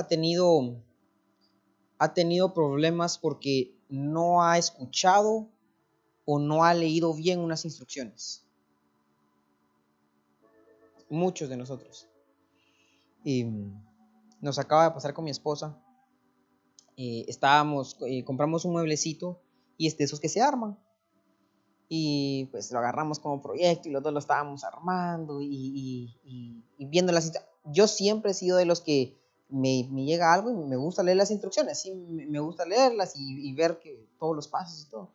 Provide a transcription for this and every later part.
ha tenido, ha tenido problemas porque no ha escuchado o no ha leído bien unas instrucciones. Muchos de nosotros. Y nos acaba de pasar con mi esposa. Estábamos, eh, compramos un mueblecito y es de esos que se arman. Y pues lo agarramos como proyecto y los dos lo estábamos armando y, viendo las Yo siempre he sido de los que me, llega algo y me gusta leer las instrucciones, sí, me, gusta leerlas y, ver que todos los pasos y todo.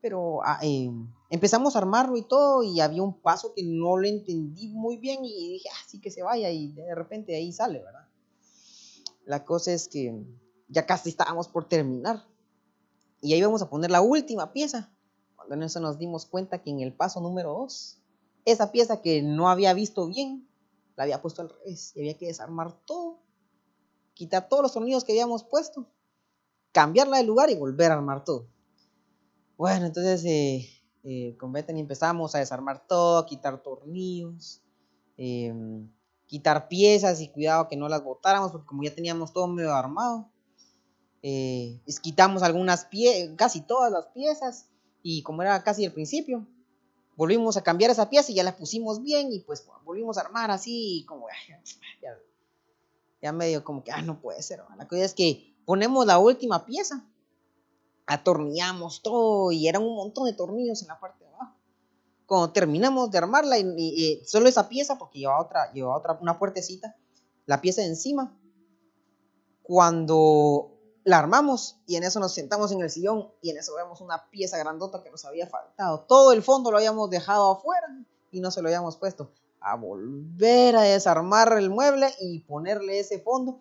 Pero ah, eh, empezamos a armarlo y todo y había un paso que no lo entendí muy bien y dije, así ah, que se vaya y de repente ahí sale, ¿verdad? La cosa es que ya casi estábamos por terminar y ahí vamos a poner la última pieza. Cuando en eso nos dimos cuenta que en el paso número 2, esa pieza que no había visto bien, la había puesto al revés y había que desarmar todo quitar todos los tornillos que habíamos puesto, cambiarla de lugar y volver a armar todo. Bueno, entonces eh, eh, con Bethany empezamos a desarmar todo, quitar tornillos, em, quitar piezas y cuidado que no las botáramos porque como ya teníamos todo medio armado, eh, quitamos algunas piezas, casi todas las piezas y como era casi el principio, volvimos a cambiar esa pieza y ya la pusimos bien y pues volvimos a armar así como ya, ya medio como que, ah, no puede ser. La cosa es que ponemos la última pieza, atornillamos todo y eran un montón de tornillos en la parte de abajo. Cuando terminamos de armarla, y, solo esa pieza, porque lleva otra, lleva otra, una puertecita, la pieza de encima, cuando la armamos y en eso nos sentamos en el sillón y en eso vemos una pieza grandota que nos había faltado. Todo el fondo lo habíamos dejado afuera y no se lo habíamos puesto a volver a desarmar el mueble y ponerle ese fondo.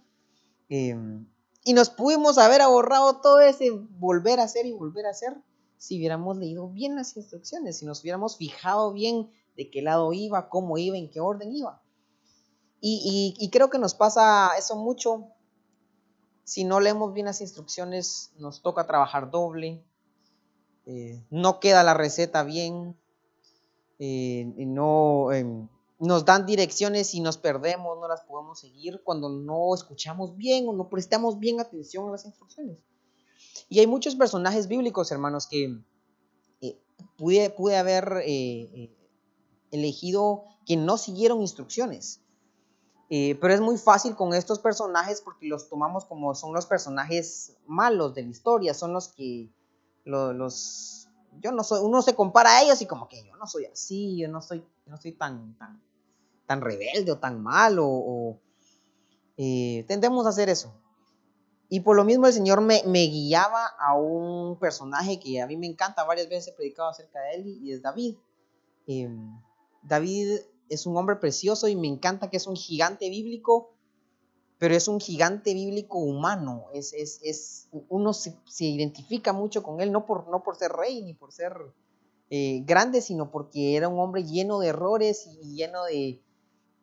Em, y nos pudimos haber ahorrado todo ese volver a hacer y volver a hacer si hubiéramos leído bien las instrucciones, si nos hubiéramos fijado bien de qué lado iba, cómo iba, en qué orden iba. Y, creo que nos pasa eso mucho. Si no leemos bien las instrucciones, nos toca trabajar doble. Eh, no queda la receta bien. Eh, no, em, nos dan direcciones y nos perdemos, no las podemos seguir cuando no escuchamos bien o no prestamos bien atención a las instrucciones. Y hay muchos personajes bíblicos, hermanos, que eh, pude, pude, haber eh, eh, elegido que no siguieron instrucciones. pero es muy fácil con estos personajes porque los tomamos como son los personajes malos de la historia, son los que los, yo no soy, uno se compara a ellos y como que yo no soy así, yo no soy, no soy tan, tan rebelde o tan malo, o eh, tendemos a hacer eso. Y por lo mismo el Señor me, guiaba a un personaje que a mí me encanta, varias veces he predicado acerca de él y es David. Em, David es un hombre precioso y me encanta que es un gigante bíblico, pero es un gigante bíblico humano. Es, es, uno se, identifica mucho con él, no por, no por ser rey ni por ser eh, grande, sino porque era un hombre lleno de errores y lleno de,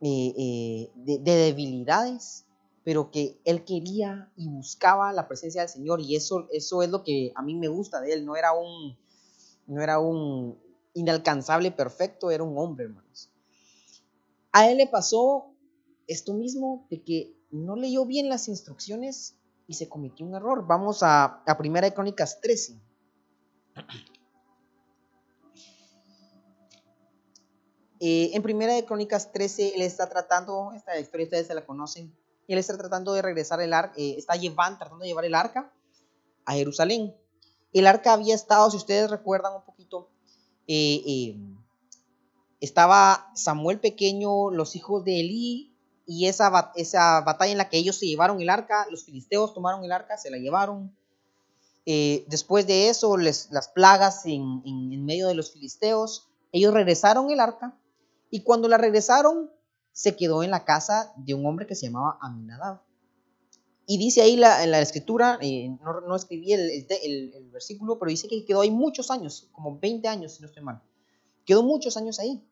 eh, eh, de, debilidades, pero que él quería y buscaba la presencia del Señor y eso, eso es lo que a mí me gusta de él, no era un, no era un inalcanzable perfecto, era un hombre, hermanos. A él le pasó esto mismo de que no leyó bien las instrucciones y se cometió un error. Vamos a, a Primera de Crónicas 13. Eh, en Primera de Crónicas 13, él está tratando, esta historia ustedes se la conocen, él está tratando de regresar el arca, eh, está llevando, tratando de llevar el arca a Jerusalén. El arca había estado, si ustedes recuerdan un poquito, eh, estaba Samuel pequeño, los hijos de Elí, y esa, esa batalla en la que ellos se llevaron el arca, los filisteos tomaron el arca, se la llevaron. después de eso, las plagas en, en medio de los filisteos, ellos regresaron el arca y cuando la regresaron, se quedó en la casa de un hombre que se llamaba Aminadab. Y dice ahí la, en la escritura, eh, no, escribí el, versículo, pero dice que quedó ahí muchos años, como 20 años, si no estoy mal. Quedó muchos años ahí.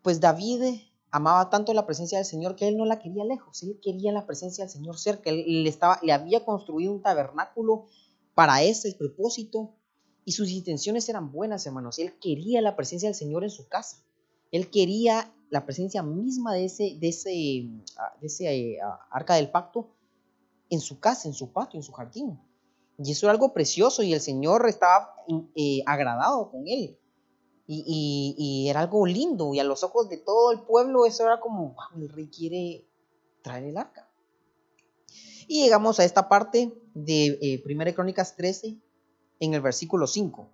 Pues David amaba tanto la presencia del Señor que él no la quería lejos, él quería la presencia del Señor cerca, él estaba, le había construido un tabernáculo para ese propósito y sus intenciones eran buenas, hermanos. Él quería la presencia del Señor en su casa. Él quería la presencia misma de ese, de ese, ah, de ese eh, ah, arca del pacto en su casa, en su patio, en su jardín. Y eso era algo precioso y el Señor estaba eh, agradado con él. Y, era algo lindo y a los ojos de todo el pueblo eso era como, wow, el rey quiere traer el arca. Y llegamos a esta parte de eh, 1 Crónicas 13 en el versículo 5.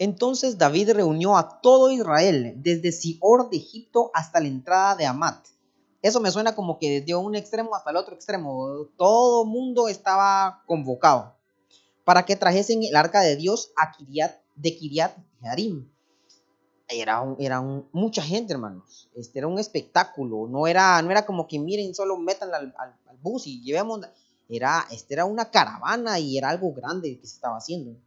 Entonces David reunió a todo Israel, desde Sior de Egipto hasta la entrada de Amat. Eso me suena como que desde un extremo hasta el otro extremo. Todo mundo estaba convocado para que trajesen el arca de Dios a Kiriat, de Kiriat Jearim. Era, era mucha gente, hermanos. Este era un espectáculo. No era, no era como que miren, solo metan al, al, bus y llevemos. Era, este era una caravana y era algo grande que se estaba haciendo.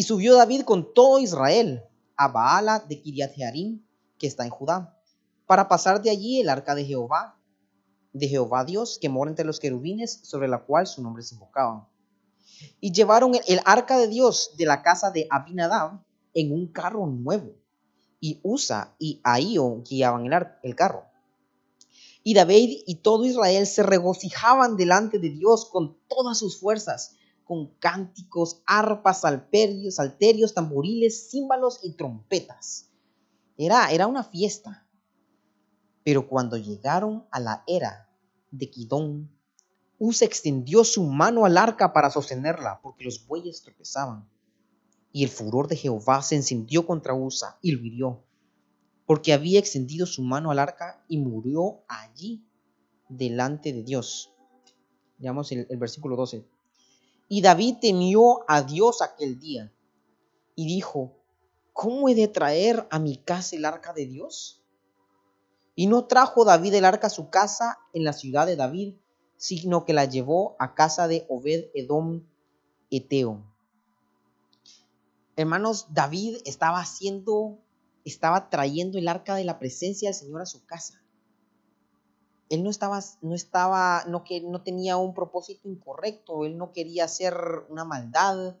Y subió David con todo Israel a Baala de Kiriat Jearim, que está en Judá, para pasar de allí el arca de Jehová, de Jehová Dios, que mora entre los querubines, sobre la cual su nombre se invocaba. Y llevaron el arca de Dios de la casa de Abinadab en un carro nuevo. Y Usa y Ahío guiaban el carro. Y David y todo Israel se regocijaban delante de Dios con todas sus fuerzas, con cánticos, arpas, salterios, salterios, tamboriles, címbalos y trompetas. Era, era una fiesta. Pero cuando llegaron a la era de Quidón, Usa extendió su mano al arca para sostenerla, porque los bueyes tropezaban. Y el furor de Jehová se encendió contra Usa y lo hirió, porque había extendido su mano al arca y murió allí delante de Dios. Veamos el, el versículo 12. Y David temió a Dios aquel día y dijo, ¿cómo he de traer a mi casa el arca de Dios? Y no trajo David el arca a su casa en la ciudad de David, sino que la llevó a casa de Obed Edom Eteo. Hermanos, David estaba haciendo, estaba trayendo el arca de la presencia del Señor a su casa. Él no estaba, no estaba, no, que, no tenía un propósito incorrecto, él no quería hacer una maldad,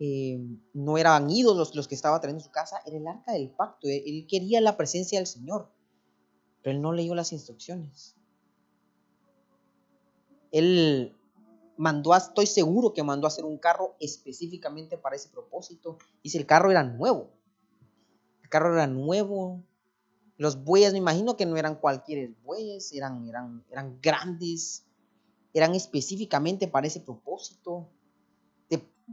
eh, no eran ídolos los que estaba trayendo a su casa, era el arca del pacto, él quería la presencia del Señor, pero él no leyó las instrucciones. Él mandó, estoy seguro que mandó a hacer un carro específicamente para ese propósito. Dice, el carro era nuevo. El carro era nuevo. Los bueyes, me imagino que no eran cualquier bueyes, eran, eran, eran grandes, eran específicamente para ese propósito.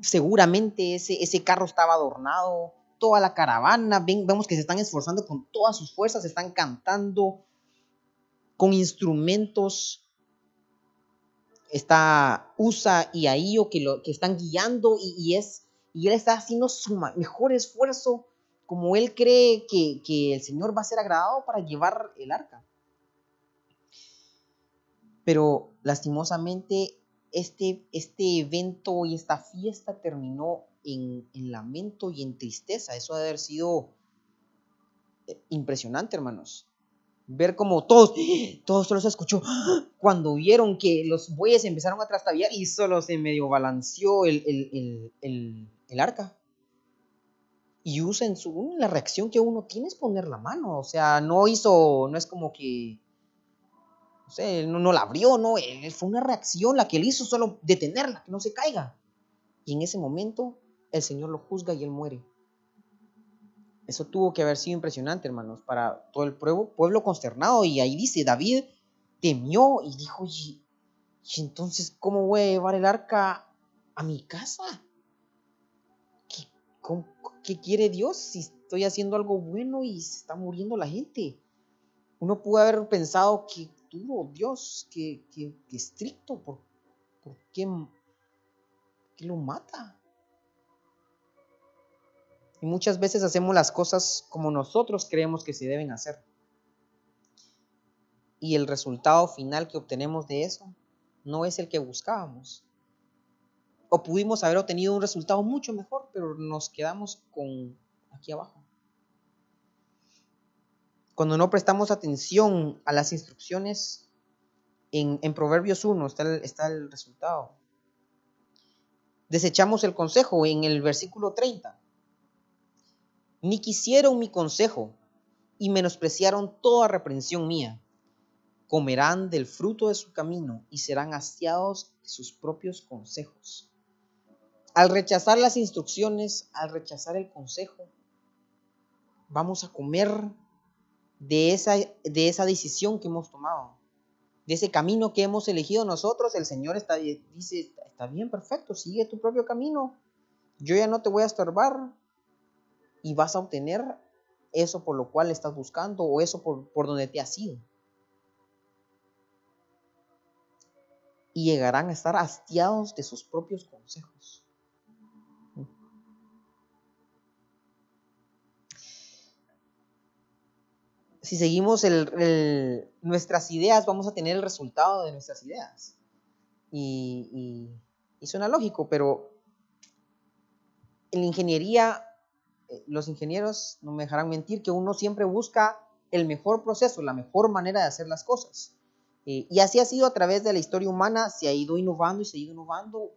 seguramente ese, ese carro estaba adornado, toda la caravana, vemos que se están esforzando con todas sus fuerzas, están cantando con instrumentos está Usa y Ahío que, lo, que están guiando y, es, y él está haciendo su mejor esfuerzo como él cree que, el Señor va a ser agradado para llevar el arca. Pero lastimosamente este, este evento y esta fiesta terminó en, en lamento y en tristeza. Eso debe haber sido eh, impresionante, hermanos ver como todos, todos solo se escuchó cuando vieron que los bueyes empezaron a trastabillar y solo se medio balanceó el, el, arca. Y usa su, la reacción que uno tiene es poner la mano, o sea, no hizo, no es como que, no sé, no, no la abrió, no, fue una reacción la que él hizo, solo detenerla, que no se caiga. Y en ese momento el Señor lo juzga y él muere. Eso tuvo que haber sido impresionante, hermanos, para todo el pueblo, pueblo consternado. Y ahí dice, David temió y dijo, ¿y, entonces cómo voy a llevar el arca a mi casa? ¿Qué, ¿Qué, quiere Dios si estoy haciendo algo bueno y se está muriendo la gente? Uno pudo haber pensado que duro, Dios, que, que, estricto, ¿por, por qué, qué lo mata? Y muchas veces hacemos las cosas como nosotros creemos que se deben hacer. Y el resultado final que obtenemos de eso no es el que buscábamos. O pudimos haber obtenido un resultado mucho mejor, pero nos quedamos con aquí abajo. Cuando no prestamos atención a las instrucciones, en, Proverbios 1 está el, está el resultado. Desechamos el consejo en el versículo 30 ni quisieron mi consejo, y menospreciaron toda reprensión mía. Comerán del fruto de su camino y serán hastiados de sus propios consejos. Al rechazar las instrucciones, al rechazar el consejo, vamos a comer de esa, de esa decisión que hemos tomado, de ese camino que hemos elegido nosotros. El Señor está, dice, está bien, perfecto, sigue tu propio camino. Yo ya no te voy a estorbar y vas a obtener eso por lo cual estás buscando o eso por, por donde te has ido. Y llegarán a estar hastiados de sus propios consejos. Si seguimos nuestras ideas, vamos a tener el resultado de nuestras ideas. Y, suena lógico, pero en la ingeniería, eh, los ingenieros no me dejarán mentir que uno siempre busca el mejor proceso, la mejor manera de hacer las cosas. Eh, y así ha sido a través de la historia humana, se ha ido innovando y se ha ido innovando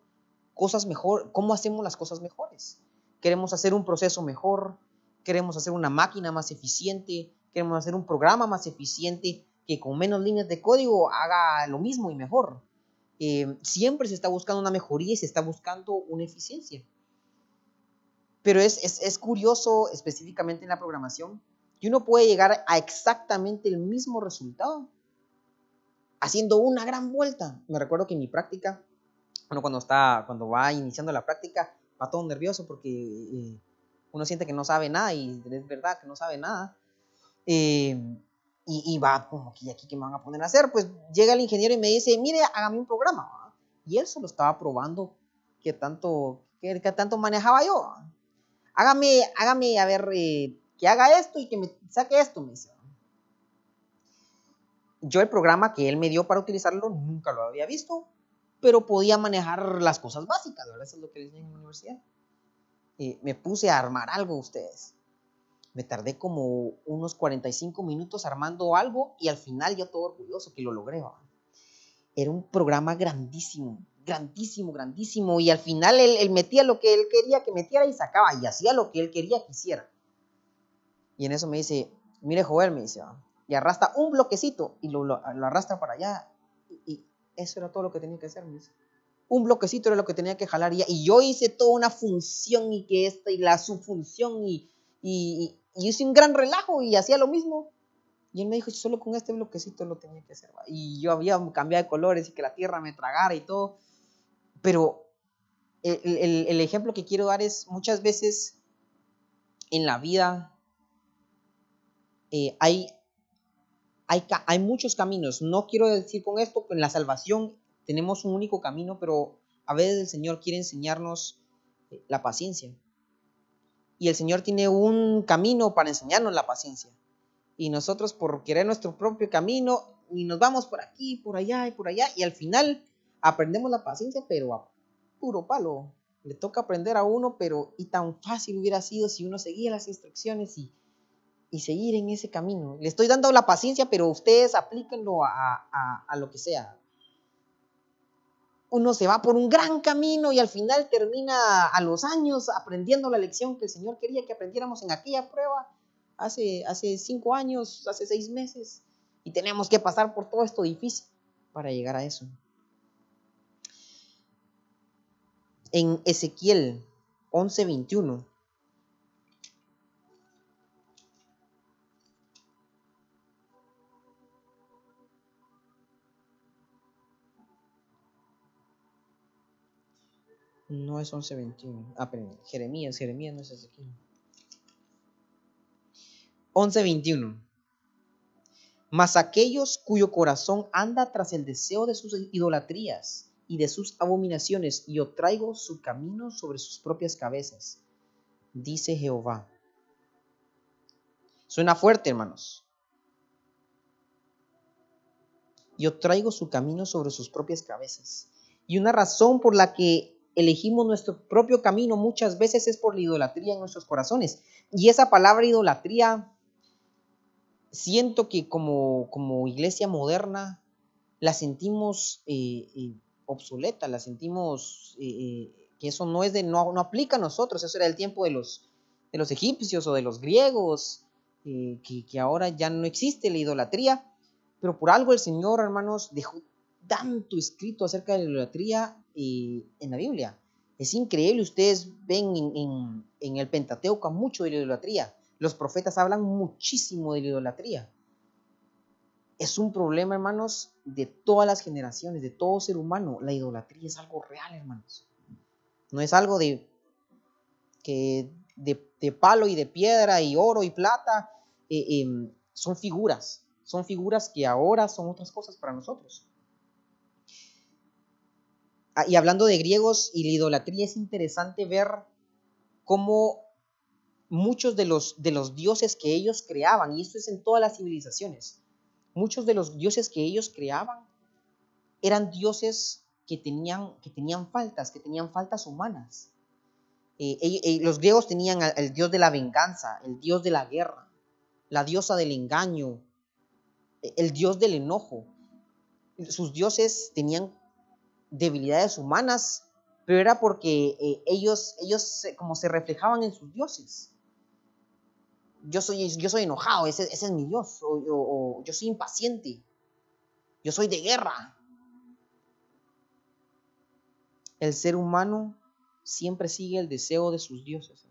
cosas mejor, cómo hacemos las cosas mejores. Queremos hacer un proceso mejor, queremos hacer una máquina más eficiente, Queremos hacer un programa más eficiente que con menos líneas de código haga lo mismo y mejor. Eh, siempre se está buscando una mejoría y se está buscando una eficiencia. Pero es, es, es curioso específicamente en la programación que uno puede llegar a exactamente el mismo resultado haciendo una gran vuelta. Me recuerdo que en mi práctica, bueno, cuando, está, cuando va iniciando la práctica, va todo nervioso porque eh, uno siente que no sabe nada y es verdad que no sabe nada. Eh, y, va como que aquí que me van a poner a hacer, pues llega el ingeniero y me dice, mire, hágame un programa. Y él se lo estaba probando qué tanto, qué, tanto manejaba yo. Hágame, hágame, a ver, eh, que haga esto y que me saque esto, me dice. Yo el programa que él me dio para utilizarlo nunca lo había visto, pero podía manejar las cosas básicas, ¿verdad? Eso es lo que les en la universidad. Me puse a armar algo ustedes me tardé como unos 45 minutos armando algo y al final yo todo orgulloso que lo logré. Era un programa grandísimo, grandísimo, grandísimo y al final él, metía lo que él quería que metiera y sacaba y hacía lo que él quería que hiciera. Y en eso me dice, mire Joel, me dice, y arrastra un bloquecito y lo, arrastra para allá. Y, eso era todo lo que tenía que hacer, me dice. Un bloquecito era lo que tenía que jalar y, y yo hice toda una función y que esta y la subfunción y, y, y hice un gran relajo y hacía lo mismo. Y él me dijo, solo con este bloquecito lo tenía que hacer. Y yo había cambiado de colores y que la tierra me tragara y todo. Pero el, ejemplo que quiero dar es muchas veces en la vida eh, hay, hay, hay muchos caminos. No quiero decir con esto que en la salvación tenemos un único camino, pero a veces el Señor quiere enseñarnos eh, la paciencia. Y el Señor tiene un camino para enseñarnos la paciencia. Y nosotros por querer nuestro propio camino y nos vamos por aquí, por allá y por allá y al final aprendemos la paciencia, pero a puro palo. Le toca aprender a uno, pero y tan fácil hubiera sido si uno seguía las instrucciones y, y seguir en ese camino. Le estoy dando la paciencia, pero ustedes aplíquenlo a, a, a lo que sea uno se va por un gran camino y al final termina a los años aprendiendo la lección que el Señor quería que aprendiéramos en aquella prueba hace, hace cinco años, hace seis meses. Y tenemos que pasar por todo esto difícil para llegar a eso. En Ezequiel 11:21 No es 11.21. Ah, pero Jeremías, Jeremías no es Ezequiel. 11.21. Mas aquellos cuyo corazón anda tras el deseo de sus idolatrías y de sus abominaciones, yo traigo su camino sobre sus propias cabezas, dice Jehová. Suena fuerte, hermanos. Yo traigo su camino sobre sus propias cabezas. Y una razón por la que elegimos nuestro propio camino muchas veces es por la idolatría en nuestros corazones. Y esa palabra idolatría, siento que como, como iglesia moderna la sentimos eh, eh, obsoleta, la sentimos eh, que eso no es de, no, no aplica a nosotros, eso era el tiempo de los, de los egipcios o de los griegos. eh, que, ahora ya no existe la idolatría, pero por algo el Señor, hermanos, dejó tanto escrito acerca de la idolatría en la Biblia. Es increíble, ustedes ven en, en el Pentateuco mucho de la idolatría. Los profetas hablan muchísimo de la idolatría. Es un problema, hermanos, de todas las generaciones, de todo ser humano. La idolatría es algo real, hermanos. No es algo de que de, palo y de piedra y oro y plata. Eh, em, son figuras, son figuras que ahora son otras cosas para nosotros. Ah, y hablando de griegos y la idolatría, es interesante ver cómo muchos de los, de los dioses que ellos creaban, y esto es en todas las civilizaciones, muchos de los dioses que ellos creaban eran dioses que tenían, que tenían faltas, que tenían faltas humanas. Eh, los griegos tenían el dios de la venganza, el dios de la guerra, la diosa del engaño, e, el dios del enojo. Sus dioses tenían debilidades humanas, pero era porque eh, ellos, ellos como se reflejaban en sus dioses yo soy, yo soy enojado, ese, es mi Dios, o, yo soy impaciente, yo soy de guerra. El ser humano siempre sigue el deseo de sus dioses.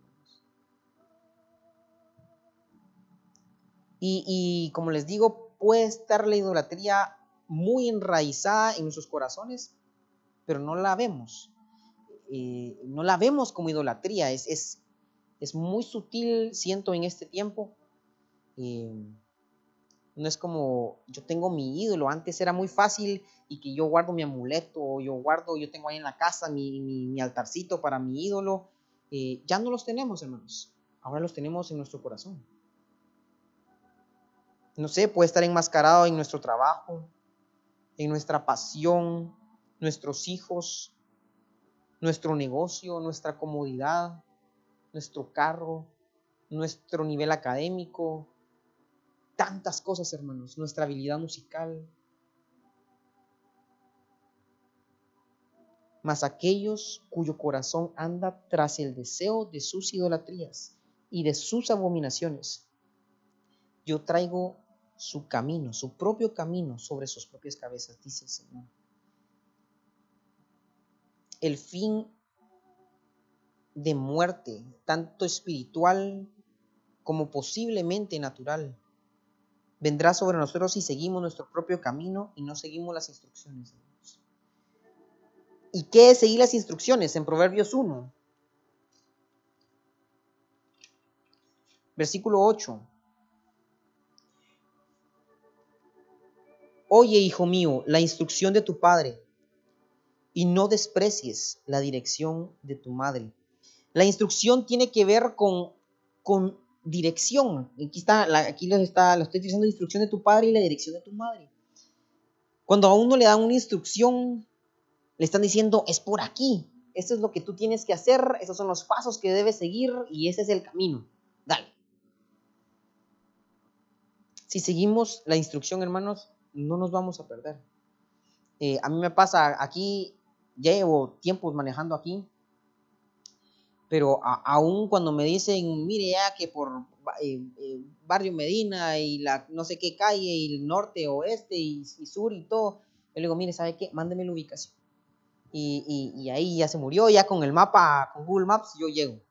Y, y, como les digo, puede estar la idolatría muy enraizada en nuestros corazones, pero no la vemos. Eh, no la vemos como idolatría, es, es, es muy sutil, siento en este tiempo. no es como yo tengo mi ídolo, antes era muy fácil y que yo guardo mi amuleto, o yo guardo, yo tengo ahí en la casa mi, mi, altarcito para mi ídolo. Eh, ya no los tenemos, hermanos. Ahora los tenemos en nuestro corazón. No sé, puede estar enmascarado en nuestro trabajo, en nuestra pasión, nuestros hijos, nuestro negocio, nuestra comodidad, nuestro carro, nuestro nivel académico, tantas cosas, hermanos, nuestra habilidad musical. Mas aquellos cuyo corazón anda tras el deseo de sus idolatrías y de sus abominaciones, yo traigo su camino, su propio camino sobre sus propias cabezas, dice el Señor. El fin de muerte, tanto espiritual como posiblemente natural. Vendrá sobre nosotros si seguimos nuestro propio camino y no seguimos las instrucciones de Dios. ¿Y qué es seguir las instrucciones? En Proverbios 1, versículo 8. Oye, hijo mío, la instrucción de tu padre, y no desprecies la dirección de tu madre la instrucción tiene que ver con, con dirección. Aquí está, aquí lo, está, lo estoy diciendo, instrucción de tu padre y la dirección de tu madre. Cuando a uno le dan una instrucción, le están diciendo, es por aquí, esto es lo que tú tienes que hacer, esos son los pasos que debes seguir y ese es el camino. Dale. Si seguimos la instrucción, hermanos, no nos vamos a perder. Eh, a mí me pasa aquí, ya llevo tiempos manejando aquí, pero aún cuando me dicen, mire ya que por eh, eh, Barrio Medina y la no sé qué calle y el norte, oeste y, sur y todo, yo le digo, mire, ¿sabe qué? Mándeme la ubicación. Y, y, ahí ya se murió, ya con el mapa, con Google Maps, yo llego.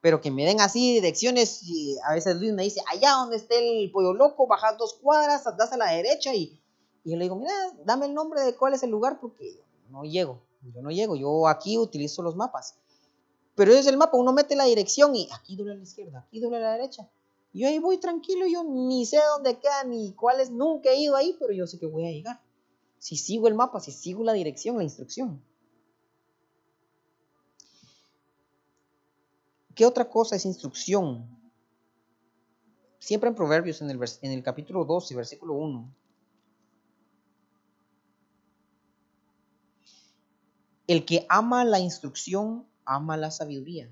Pero que me den así direcciones, y a veces Luis me dice, allá donde esté el pollo loco, bajas dos cuadras, das a la derecha y, y yo le digo, mira, dame el nombre de cuál es el lugar porque no llego, yo no llego, yo aquí utilizo los mapas. Pero es el mapa, uno mete la dirección y aquí duele a la izquierda, aquí duele a la derecha. Yo ahí voy tranquilo, yo ni sé dónde queda ni cuáles, nunca he ido ahí, pero yo sé que voy a llegar. Si sigo el mapa, si sigo la dirección, la instrucción. ¿Qué otra cosa es instrucción? Siempre en Proverbios, en el, en el capítulo 12, versículo 1. El que ama la instrucción ama la sabiduría,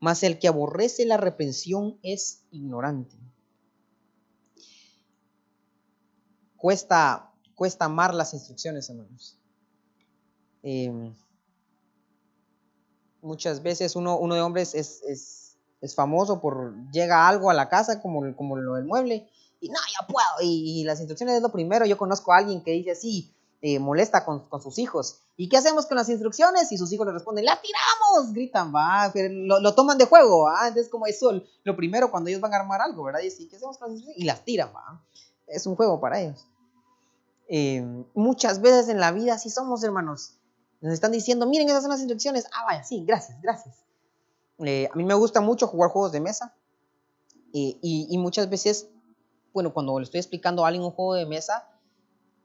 mas el que aborrece la reprensión es ignorante. Cuesta, cuesta amar las instrucciones, hermanos. Em, muchas veces uno, uno de hombres es, es famoso por llega algo a la casa como, como lo del mueble y no, ya puedo. Y, las instrucciones es lo primero. Yo conozco a alguien que dice así, eh, molesta con, sus hijos. ¿Y qué hacemos con las instrucciones? Y sus hijos le responden, ¡la tiramos! Gritan, va, lo, toman de juego, ¿va? Entonces, como eso, lo primero cuando ellos van a armar algo, ¿verdad? Y sí, ¿qué hacemos con las instrucciones? Y las tiran, va. Es un juego para ellos. Eh, muchas veces en la vida así somos, hermanos. Nos están diciendo, miren, esas son las instrucciones. Ah, vaya, sí, gracias, gracias. Eh, a mí me gusta mucho jugar juegos de mesa. y, y muchas veces bueno, cuando le estoy explicando a alguien un juego de mesa,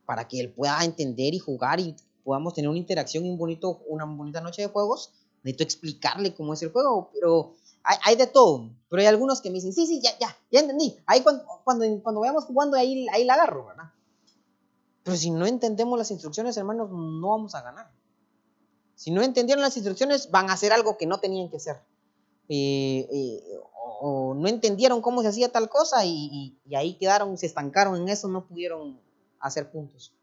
para que él pueda entender y jugar y podamos tener una interacción y un bonito, una bonita noche de juegos, necesito explicarle cómo es el juego, pero hay, de todo. Pero hay algunos que me dicen, sí, sí, ya, ya, ya entendí. Ahí cuando, cuando, cuando vayamos jugando, ahí, ahí la agarro. Pero si no entendemos las instrucciones, hermanos, no vamos a ganar. Si no entendieron las instrucciones, van a hacer algo que no tenían que hacer. Eh, eh, o no entendieron cómo se hacía tal cosa y, ahí quedaron, se estancaron en eso, no pudieron hacer puntos.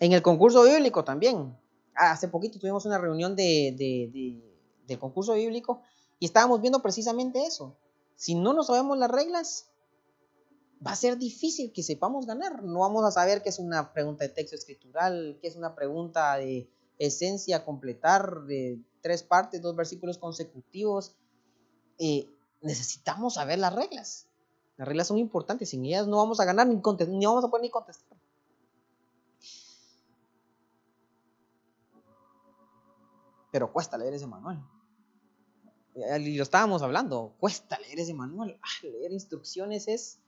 En el concurso bíblico también. Hace poquito tuvimos una reunión de, del concurso bíblico y estábamos viendo precisamente eso. Si no nos sabemos las reglas, va a ser difícil que sepamos ganar. No vamos a saber qué es una pregunta de texto escritural, qué es una pregunta de esencia completar, de tres partes, dos versículos consecutivos, eh, necesitamos saber las reglas. Las reglas son importantes, sin ellas no vamos a ganar ni, vamos a poder ni contestar. Pero cuesta leer ese manual. Y lo estábamos hablando, cuesta leer ese manual. Ah, leer instrucciones es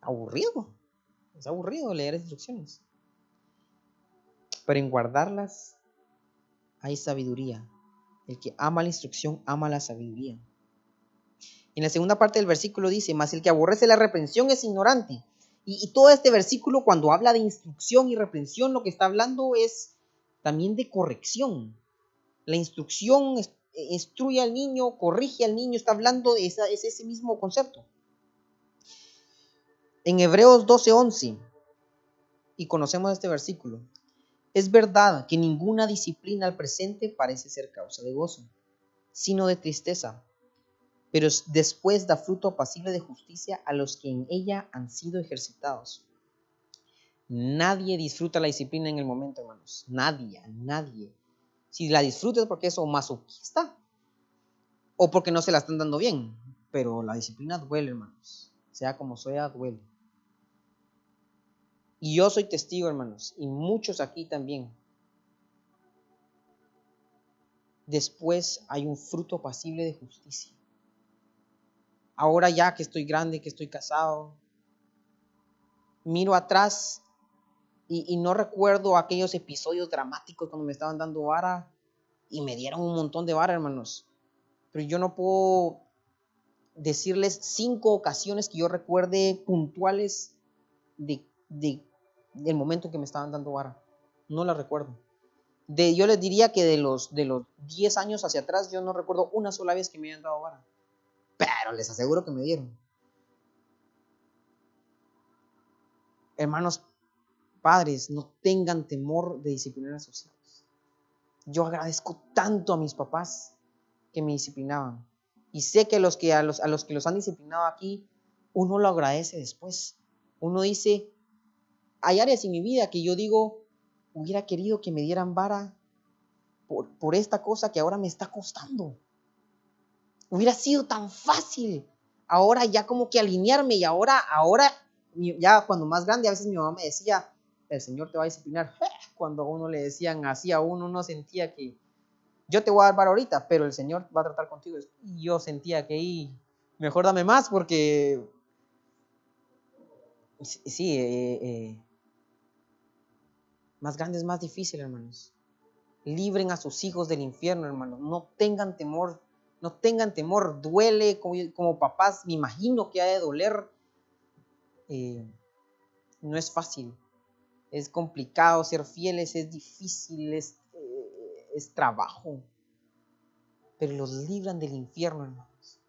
aburrido. Es aburrido leer instrucciones. Pero en guardarlas hay sabiduría. El que ama la instrucción ama la sabiduría. En la segunda parte del versículo dice, mas el que aborrece la reprensión es ignorante. Y, todo este versículo cuando habla de instrucción y reprensión, lo que está hablando es también de corrección. La instrucción instruye al niño, corrige al niño, está hablando de ese mismo concepto. En Hebreos 12:11, y conocemos este versículo, es verdad que ninguna disciplina al presente parece ser causa de gozo, sino de tristeza, pero después da fruto apacible de justicia a los que en ella han sido ejercitados. Nadie disfruta la disciplina en el momento, hermanos. Nadie, nadie. Si la disfruta es porque es o masoquista o porque no se la están dando bien. Pero la disciplina duele, hermanos. Sea como sea, duele. Y yo soy testigo, hermanos, y muchos aquí también. Después hay un fruto pasible de justicia. Ahora ya que estoy grande, que estoy casado, miro atrás y, no recuerdo aquellos episodios dramáticos cuando me estaban dando vara y me dieron un montón de vara, hermanos. Pero yo no puedo decirles cinco ocasiones que yo recuerde puntuales de, de el momento en que me estaban dando vara. No la recuerdo. De, yo les diría que de los, de los 10 años hacia atrás, yo no recuerdo una sola vez que me hayan dado vara. Pero les aseguro que me dieron. Hermanos, padres, no tengan temor de disciplinar a sus hijos. Yo agradezco tanto a mis papás que me disciplinaban. Y sé que, los que a, los, a los que los han disciplinado aquí, uno lo agradece después. Uno dice, hay áreas en mi vida que yo digo, hubiera querido que me dieran vara por, esta cosa que ahora me está costando. Hubiera sido tan fácil ahora ya como que alinearme y ahora, ahora, ya cuando más grande, a veces mi mamá me decía, el Señor te va a disciplinar. Cuando a uno le decían así, a uno no sentía que yo te voy a dar ahorita, pero el Señor va a tratar contigo. Y yo sentía que ahí, mejor dame más porque sí, eh, eh, más grande es más difícil, hermanos. Libren a sus hijos del infierno, hermanos. No tengan temor. No tengan temor. Duele como, papás. Me imagino que ha de doler. Eh, no es fácil. Es complicado ser fieles. Es difícil. Es, eh, es trabajo. Pero los libran del infierno, hermanos.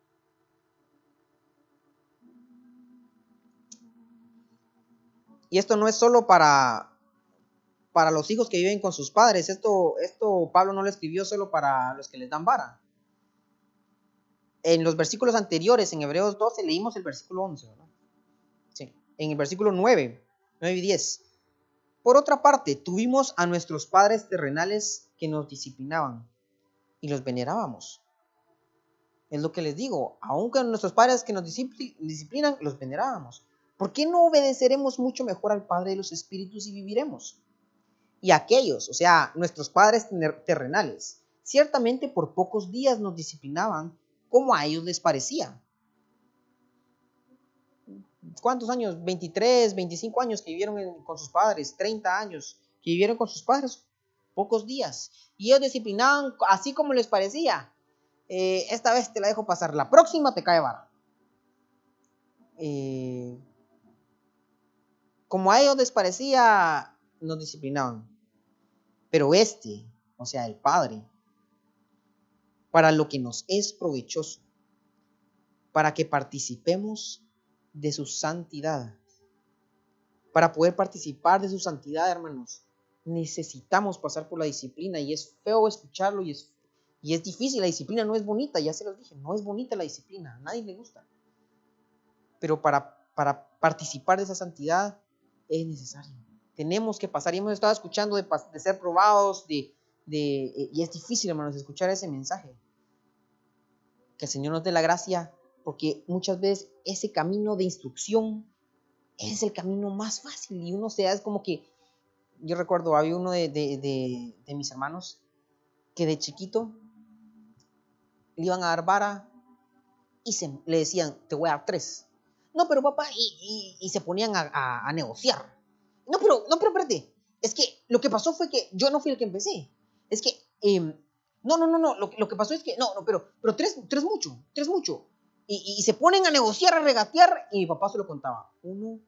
Y esto no es solo para para los hijos que viven con sus padres. Esto, esto Pablo no lo escribió solo para los que les dan vara. En los versículos anteriores, en Hebreos 12, leímos el versículo 11, ¿verdad? Sí, en el versículo 9, 9 y 10. Por otra parte, tuvimos a nuestros padres terrenales que nos disciplinaban y los venerábamos. Es lo que les digo, aunque nuestros padres que nos disciplinan, los venerábamos. ¿Por qué no obedeceremos mucho mejor al Padre de los Espíritus y viviremos? Y aquellos, o sea, nuestros padres terrenales, ciertamente por pocos días nos disciplinaban como a ellos les parecía. ¿Cuántos años? 23, 25 años que vivieron con sus padres, 30 años que vivieron con sus padres, pocos días. Y ellos disciplinaban así como les parecía. Eh, esta vez te la dejo pasar, la próxima te cae vara. Eh, como a ellos les parecía, nos disciplinaban. Pero este, o sea, el Padre, para lo que nos es provechoso, para que participemos de su santidad. Para poder participar de su santidad, hermanos, necesitamos pasar por la disciplina y es feo escucharlo y es, y es difícil. La disciplina no es bonita, ya se los dije, no es bonita la disciplina, a nadie le gusta. Pero para, para participar de esa santidad es necesario. Tenemos que pasar y hemos estado escuchando de, de ser probados, de, de, eh, y es difícil, hermanos, escuchar ese mensaje. Que el Señor nos dé la gracia porque muchas veces ese camino de instrucción es el camino más fácil y uno se da, es como que, yo recuerdo, había uno de, de, mis hermanos que de chiquito le iban a dar vara y se, le decían, te voy a dar tres. No, pero papá, y, y, se ponían a, a, negociar. No, pero, no, pero espérate, es que lo que pasó fue que yo no fui el que empecé. Es que, em, no, no, no, no, lo, lo, que pasó es que, no, no, pero, pero tres, tres mucho, tres mucho y, se ponen a negociar, a regatear, y mi papá se lo contaba. Uno,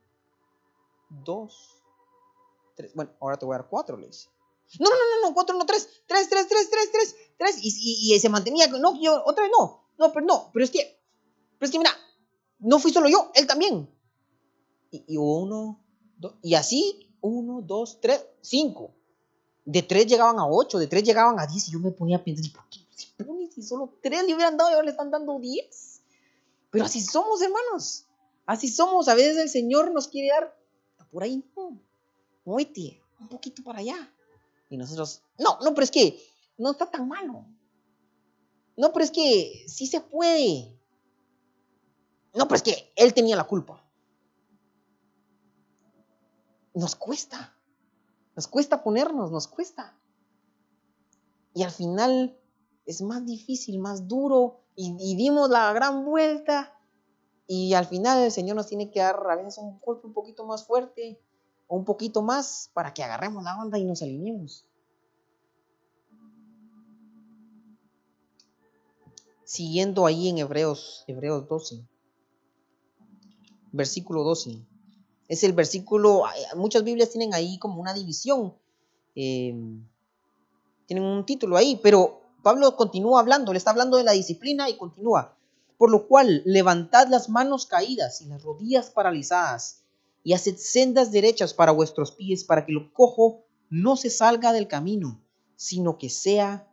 dos, tres. Bueno, ahora te voy a dar cuatro, le dice. No, no, no, no, cuatro, no, tres, tres, tres, tres, tres, tres, tres. Y, y, se mantenía, no, yo, otra vez no, no, pero no, pero es que, pero es que mira, no fui solo yo, él también. Y, uno, dos, y así, uno, dos, tres, cinco. De tres llegaban a ocho, de tres llegaban a diez, y yo me ponía a pensar, ¿por qué se pone si solo tres le hubieran dado y ahora le están dando diez? Pero así somos, hermanos. Así somos. A veces el Señor nos quiere dar por ahí, no. Muévete, un poquito para allá. Y nosotros, no, no, pero es que no está tan malo. No, pero es que sí se puede. No, pero es que Él tenía la culpa. Nos cuesta. Nos cuesta ponernos, nos cuesta. Y al final es más difícil, más duro y, dimos la gran vuelta y al final el Señor nos tiene que dar a veces un golpe un poquito más fuerte o un poquito más para que agarremos la onda y nos alineemos. Siguiendo ahí en Hebreos, Hebreos 12, versículo 12. Es el versículo, muchas Biblias tienen ahí como una división, eh, tienen un título ahí, pero Pablo continúa hablando, le está hablando de la disciplina y continúa. Por lo cual, levantad las manos caídas y las rodillas paralizadas y haced sendas derechas para vuestros pies, para que lo cojo no se salga del camino, sino que sea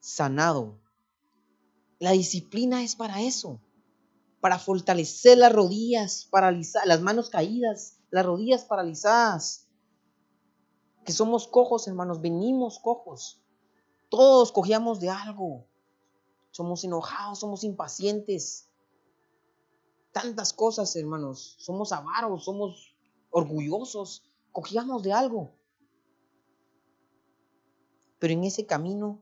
sanado. La disciplina es para eso, para fortalecer las rodillas paralizadas, las manos caídas, las rodillas paralizadas. Que somos cojos, hermanos, venimos cojos. Todos cogíamos de algo. Somos enojados, somos impacientes. Tantas cosas, hermanos. Somos avaros, somos orgullosos. Cogíamos de algo. Pero en ese camino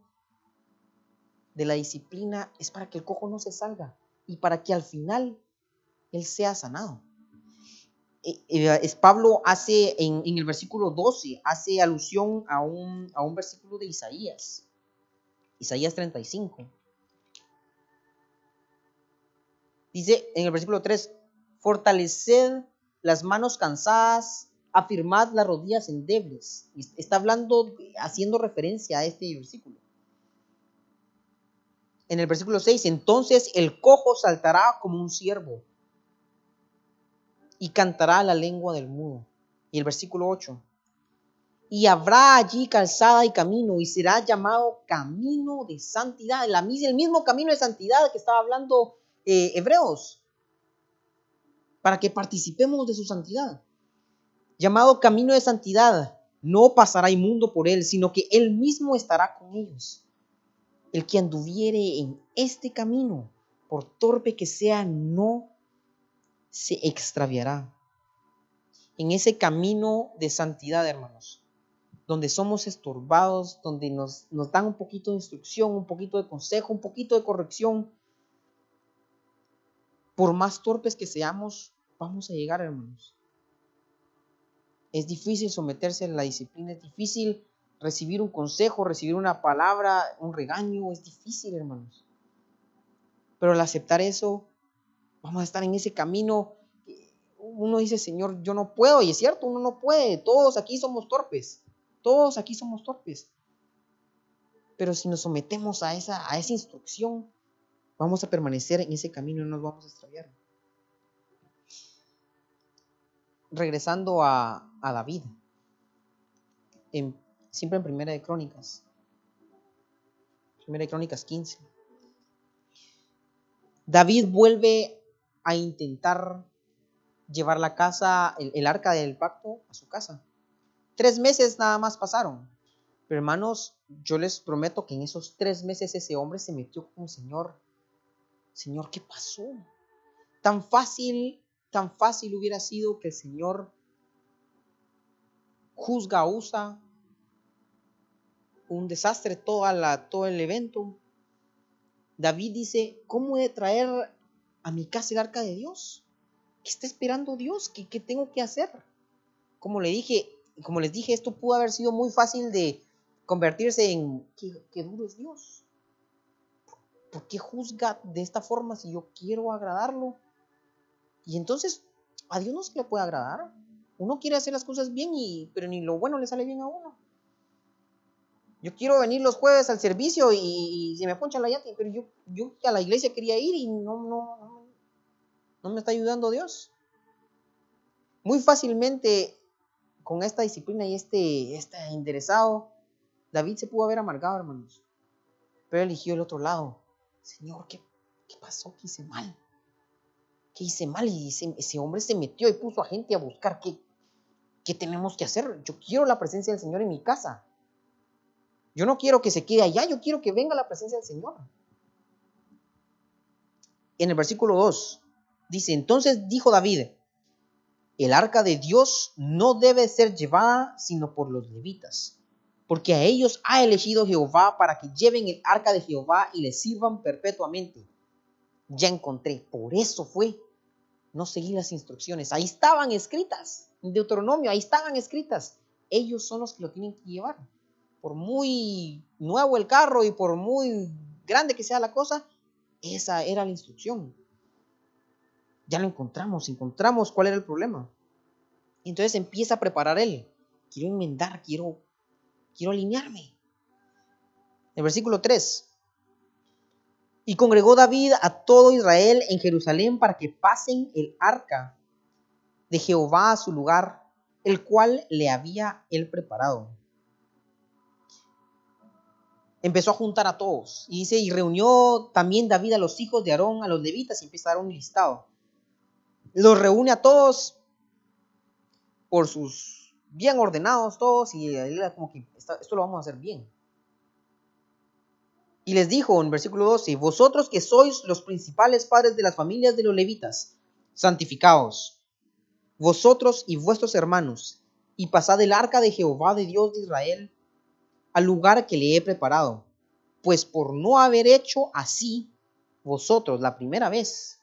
de la disciplina es para que el cojo no se salga y para que al final él sea sanado. Eh, eh, Pablo hace en, el versículo 12, hace alusión a un, a un versículo de Isaías. Isaías 35. Dice en el versículo 3, fortaleced las manos cansadas, afirmad las rodillas endebles. Está hablando, haciendo referencia a este versículo. En el versículo 6, entonces el cojo saltará como un ciervo y cantará la lengua del mudo. Y el versículo 8, y habrá allí calzada y camino y será llamado camino de santidad, el mismo camino de santidad que estaba hablando eh, Hebreos, para que participemos de su santidad. Llamado camino de santidad, no pasará inmundo por él, sino que él mismo estará con ellos. El que anduviere en este camino, por torpe que sea, no se extraviará. En ese camino de santidad, hermanos donde somos estorbados, donde nos, nos dan un poquito de instrucción, un poquito de consejo, un poquito de corrección. Por más torpes que seamos, vamos a llegar, hermanos. Es difícil someterse a la disciplina, es difícil recibir un consejo, recibir una palabra, un regaño, es difícil, hermanos. Pero al aceptar eso, vamos a estar en ese camino. Uno dice, Señor, yo no puedo, y es cierto, uno no puede, todos aquí somos torpes. Todos aquí somos torpes. Pero si nos sometemos a esa, a esa instrucción, vamos a permanecer en ese camino y no nos vamos a extraviar. Regresando a, David, siempre en Primera de Crónicas, Primera de Crónicas 15. David vuelve a intentar llevar la casa, el arca del pacto, a su casa. Tres meses nada más pasaron. Pero hermanos, yo les prometo que en esos tres meses ese hombre se metió con el Señor. Señor, ¿qué pasó? Tan fácil, tan fácil hubiera sido que el Señor juzga, usa un desastre toda la, todo el evento. David dice, ¿cómo he de traer a mi casa el arca de Dios? ¿Qué está esperando Dios? ¿Qué, qué tengo que hacer? Como le dije, como les dije, esto pudo haber sido muy fácil de convertirse en, qué, duro es Dios. ¿Por qué juzga de esta forma si yo quiero agradarlo? Y entonces, a Dios no se le puede agradar. Uno quiere hacer las cosas bien, y, pero ni lo bueno le sale bien a uno. Yo quiero venir los jueves al servicio y, se me poncha la llanta, pero yo, a la iglesia quería ir y no, no, no, me está ayudando Dios. Muy fácilmente con esta disciplina y este, este enderezado, David se pudo haber amargado, hermanos. Pero eligió el otro lado. Señor, ¿qué, qué pasó? ¿Qué hice mal? ¿Qué hice mal? Y ese, hombre se metió y puso a gente a buscar qué, qué tenemos que hacer. Yo quiero la presencia del Señor en mi casa. Yo no quiero que se quede allá, yo quiero que venga la presencia del Señor. En el versículo 2 dice, entonces dijo David, el arca de Dios no debe ser llevada sino por los levitas, porque a ellos ha elegido Jehová para que lleven el arca de Jehová y le sirvan perpetuamente. Ya encontré, por eso fue. No seguí las instrucciones, ahí estaban escritas, en Deuteronomio, ahí estaban escritas. Ellos son los que lo tienen que llevar. Por muy nuevo el carro y por muy grande que sea la cosa, esa era la instrucción ya lo encontramos, encontramos cuál era el problema. Entonces empieza a preparar él. Quiero enmendar, quiero, quiero alinearme. El versículo 3. Y congregó David a todo Israel en Jerusalén para que pasen el arca de Jehová a su lugar, el cual le había él preparado. Empezó a juntar a todos. Y dice, y reunió también David a los hijos de Aarón, a los levitas, y empezaron un listado los reúne a todos por sus bien ordenados todos y él como que esto lo vamos a hacer bien. Y les dijo en versículo 12, vosotros que sois los principales padres de las familias de los levitas, santificaos, vosotros y vuestros hermanos, y pasad el arca de Jehová de Dios de Israel al lugar que le he preparado, pues por no haber hecho así vosotros la primera vez,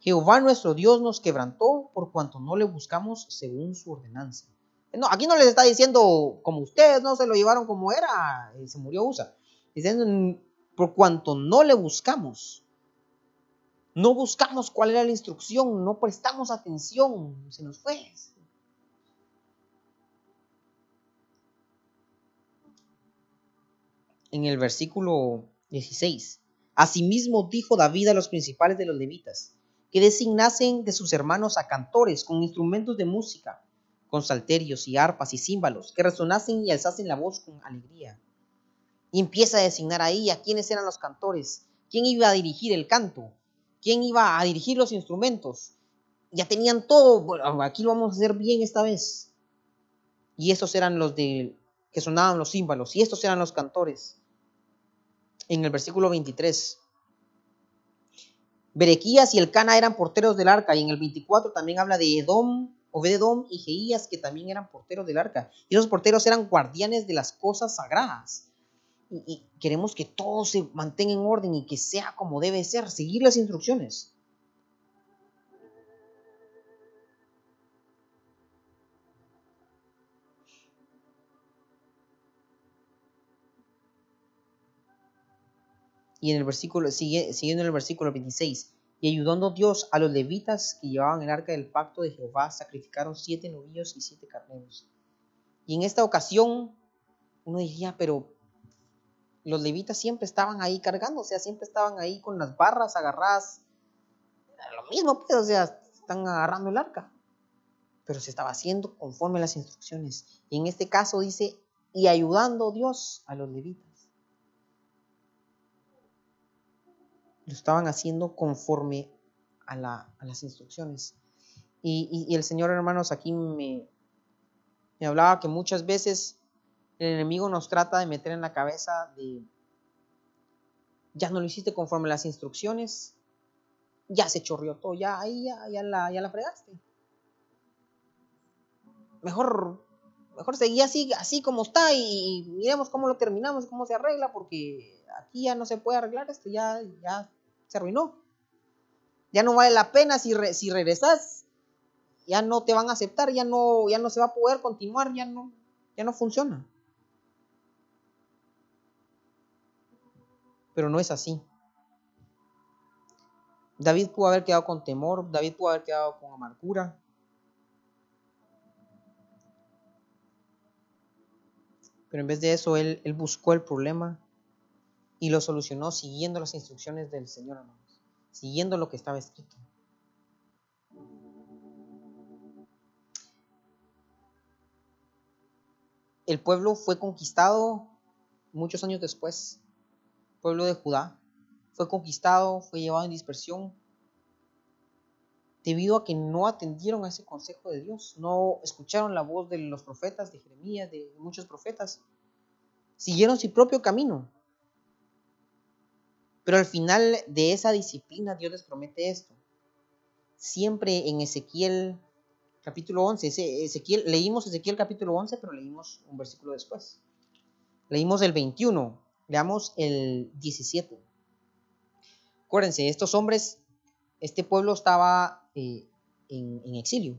Jehová nuestro Dios nos quebrantó por cuanto no le buscamos según su ordenanza. No, aquí no les está diciendo como ustedes no se lo llevaron como era, y se murió Usa. Diciendo por cuanto no le buscamos. No buscamos cuál era la instrucción, no prestamos atención, se nos fue. En el versículo 16, asimismo dijo David a los principales de los levitas, que designasen de sus hermanos a cantores con instrumentos de música, con salterios y arpas y címbalos, que resonasen y alzasen la voz con alegría. Y empieza a designar ahí a quiénes eran los cantores, quién iba a dirigir el canto, quién iba a dirigir los instrumentos. Ya tenían todo, bueno, aquí lo vamos a hacer bien esta vez. Y estos eran los de que sonaban los címbalos, y estos eran los cantores. En el versículo 23. Berequías y el Cana eran porteros del arca, y en el 24 también habla de Edom, Obededom y Jeías, que también eran porteros del arca. Y esos porteros eran guardianes de las cosas sagradas. Y, y, queremos que todo se mantenga en orden y que sea como debe ser, seguir las instrucciones. Y en el versículo, sigue, siguiendo en el versículo 26, y ayudando Dios a los levitas que llevaban el arca del pacto de Jehová, sacrificaron siete novillos y siete carneros. Y en esta ocasión, uno diría, pero los levitas siempre estaban ahí cargando, o sea, siempre estaban ahí con las barras agarradas. Lo mismo, pues, o sea, están agarrando el arca. Pero se estaba haciendo conforme a las instrucciones. Y en este caso dice, y ayudando Dios a los levitas. Lo estaban haciendo conforme a, las instrucciones. Y, el Señor, hermanos, aquí me, me hablaba que muchas veces el enemigo nos trata de meter en la cabeza de, ya no lo hiciste conforme a las instrucciones, ya se chorrió todo, ya ahí ya, la, ya la fregaste. Mejor, mejor seguí así, así como está y, y miremos cómo lo terminamos, cómo se arregla, porque aquí ya no se puede arreglar esto, ya, ya se arruinó. Ya no vale la pena si, si regresas, ya no te van a aceptar, ya no, ya no se va a poder continuar, ya no, ya no funciona. Pero no es así. David pudo haber quedado con temor, David pudo haber quedado con amargura. Pero en vez de eso, él, él buscó el problema y lo solucionó siguiendo las instrucciones del Señor, hermanos, siguiendo lo que estaba escrito. El pueblo fue conquistado muchos años después, el pueblo de Judá fue conquistado, fue llevado en dispersión, debido a que no atendieron a ese consejo de Dios, no escucharon la voz de los profetas, de Jeremías, de muchos profetas, siguieron su propio camino, pero al final de esa disciplina Dios les promete esto. Siempre en Ezequiel capítulo 11, Ezequiel, leímos Ezequiel capítulo 11, pero leímos un versículo después. Leímos el 21, leamos el 17. Acuérdense, estos hombres, este pueblo estaba eh, en, en exilio.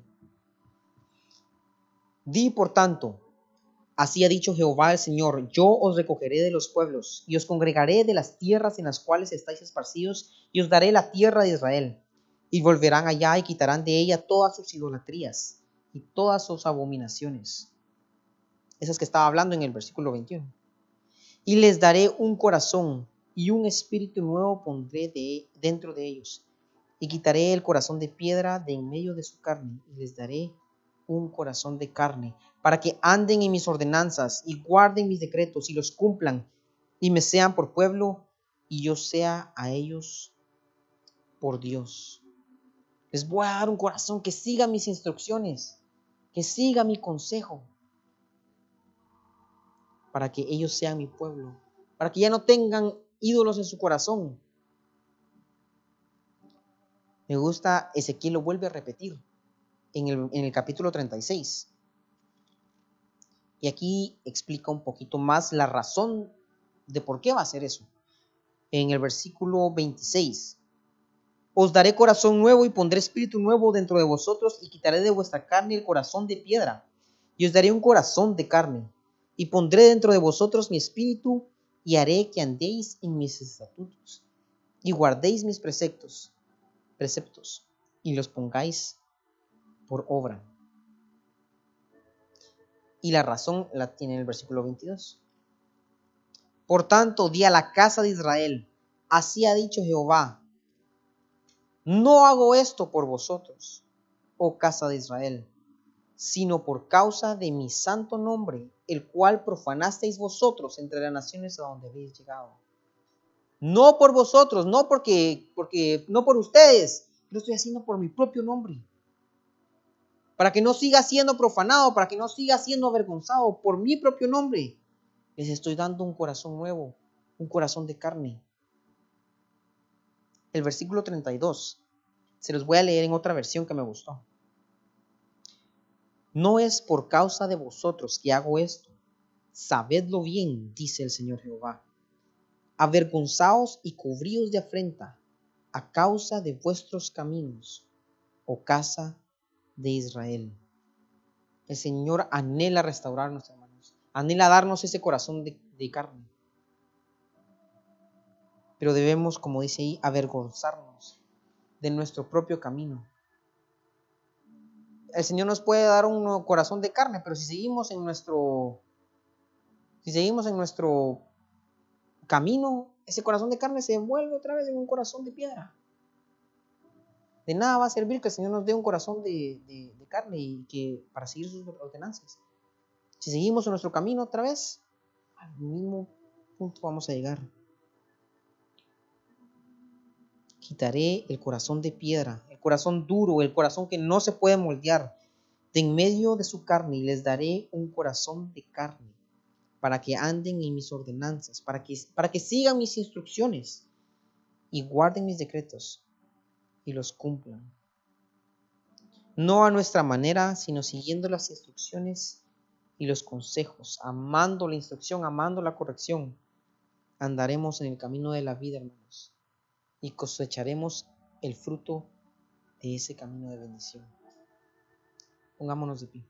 Di por tanto, Así ha dicho Jehová el Señor, yo os recogeré de los pueblos y os congregaré de las tierras en las cuales estáis esparcidos y os daré la tierra de Israel. Y volverán allá y quitarán de ella todas sus idolatrías y todas sus abominaciones. Esas que estaba hablando en el versículo 21. Y les daré un corazón y un espíritu nuevo pondré de, dentro de ellos. Y quitaré el corazón de piedra de en medio de su carne y les daré un corazón de carne, para que anden en mis ordenanzas y guarden mis decretos y los cumplan, y me sean por pueblo y yo sea a ellos por Dios. Les voy a dar un corazón que siga mis instrucciones, que siga mi consejo, para que ellos sean mi pueblo, para que ya no tengan ídolos en su corazón. Me gusta, Ezequiel lo vuelve a repetir en el, capítulo 36. Y aquí explica un poquito más la razón de por qué va a hacer eso. En el versículo 26. Os daré corazón nuevo y pondré espíritu nuevo dentro de vosotros y quitaré de vuestra carne el corazón de piedra y os daré un corazón de carne y pondré dentro de vosotros mi espíritu y haré que andéis en mis estatutos y guardéis mis preceptos, preceptos y los pongáis por obra. Y la razón la tiene en el versículo 22. Por tanto, di a la casa de Israel, así ha dicho Jehová, no hago esto por vosotros, oh casa de Israel, sino por causa de mi santo nombre, el cual profanasteis vosotros entre las naciones a donde habéis llegado. No por vosotros, no porque, porque, no por ustedes, lo estoy haciendo por mi propio nombre. Para que no siga siendo profanado, para que no siga siendo avergonzado por mi propio nombre. Les estoy dando un corazón nuevo, un corazón de carne. El versículo 32, se los voy a leer en otra versión que me gustó. No es por causa de vosotros que hago esto. Sabedlo bien, dice el Señor Jehová. Avergonzaos y cubríos de afrenta a causa de vuestros caminos, oh casa de Israel. El Señor anhela restaurarnos, hermanos. Anhela darnos ese corazón de, de carne. Pero debemos, como dice ahí, avergonzarnos de nuestro propio camino el Señor nos puede dar un corazón de carne, pero si seguimos en nuestro, si seguimos en nuestro camino, ese corazón de carne se vuelve otra vez en un corazón de piedra. De nada va a servir que el Señor nos dé un corazón de, carne y que para seguir sus ordenanzas. Si seguimos en nuestro camino otra vez, al mismo punto vamos a llegar. quitaré el corazón de piedra, el corazón duro, el corazón que no se puede moldear de en medio de su carne y les daré un corazón de carne para que anden en mis ordenanzas, para que, para que sigan mis instrucciones y guarden mis decretos y los cumplan. No a nuestra manera, sino siguiendo las instrucciones y los consejos, amando la instrucción, amando la corrección, andaremos en el camino de la vida, hermanos y cosecharemos el fruto de ese camino de bendición. Pongámonos de pie.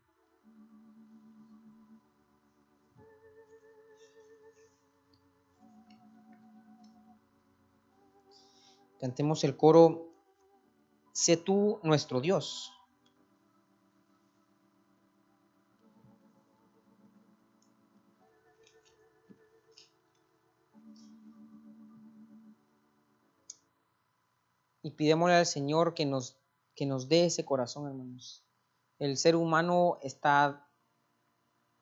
Cantemos el coro, sé tú nuestro Dios. y pidémosle al Señor que nos, que nos dé ese corazón, hermanos. El ser humano está,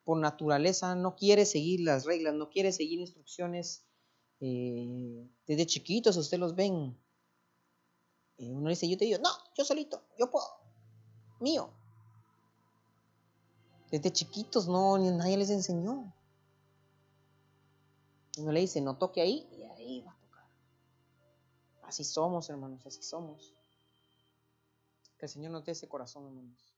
por naturaleza, no quiere seguir las reglas, no quiere seguir instrucciones. Eh, desde chiquitos usted los ven. Eh, uno dice, yo te digo, no, yo solito, yo puedo, mío. Desde chiquitos no, ni nadie les enseñó. Uno le dice, no toque ahí, y ahí va. Así somos, hermanos, así somos. Que el Señor nos dé ese corazón, hermanos.